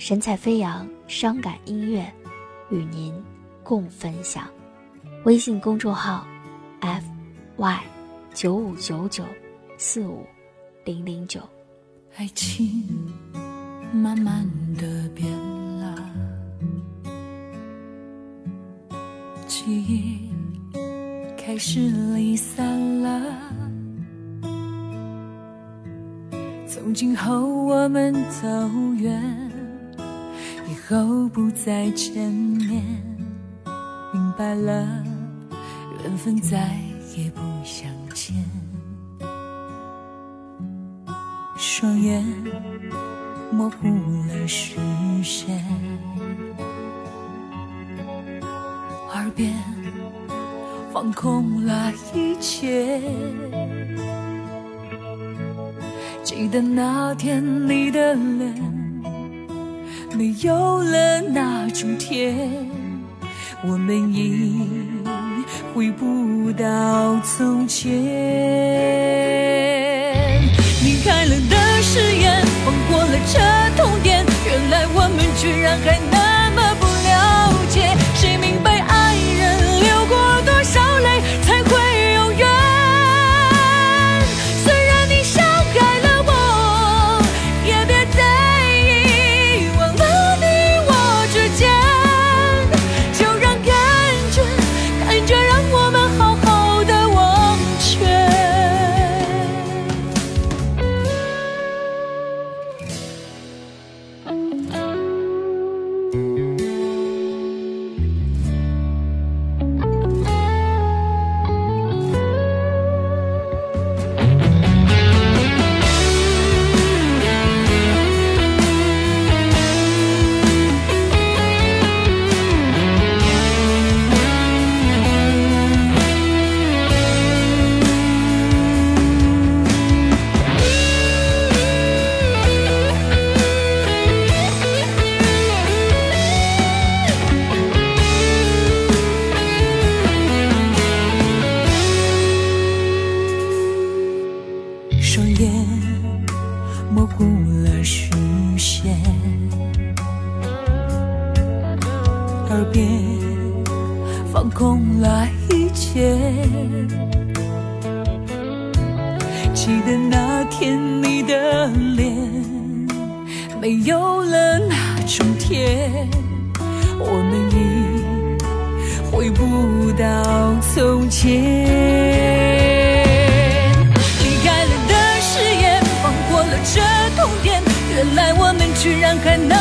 神采飞扬，伤感音乐，与您共分享。微信公众号：f y 九五九九四五零零九。爱情慢慢的变了，记忆开始离散了。从今后我们走远，后不再见面，明白了，缘分再也不相见。双眼模糊了视线，耳边放空了一切。记得那天你的脸没有了那种甜，我们已回不到从前。离开了的誓言，放过了这痛点，原来我们居然还边放空了一切。记得那天你的脸没有了那种甜，我们已回不到从前。离开了的誓言，放过了这痛点，原来我们居然还能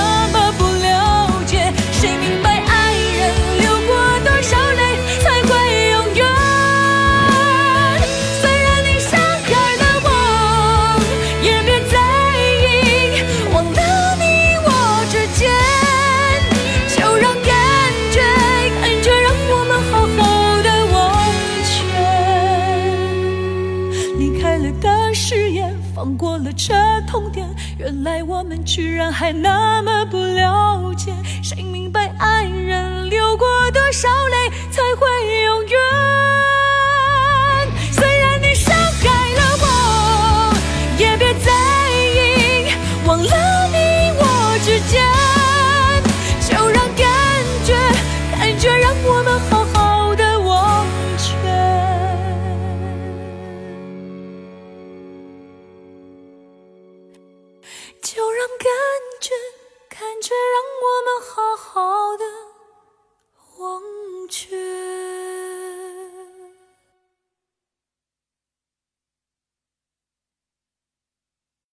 离开了的誓言，放过了这痛点，原来我们居然还那么不了解。谁明白爱人流过多少就让感觉感觉让我们好好的忘却。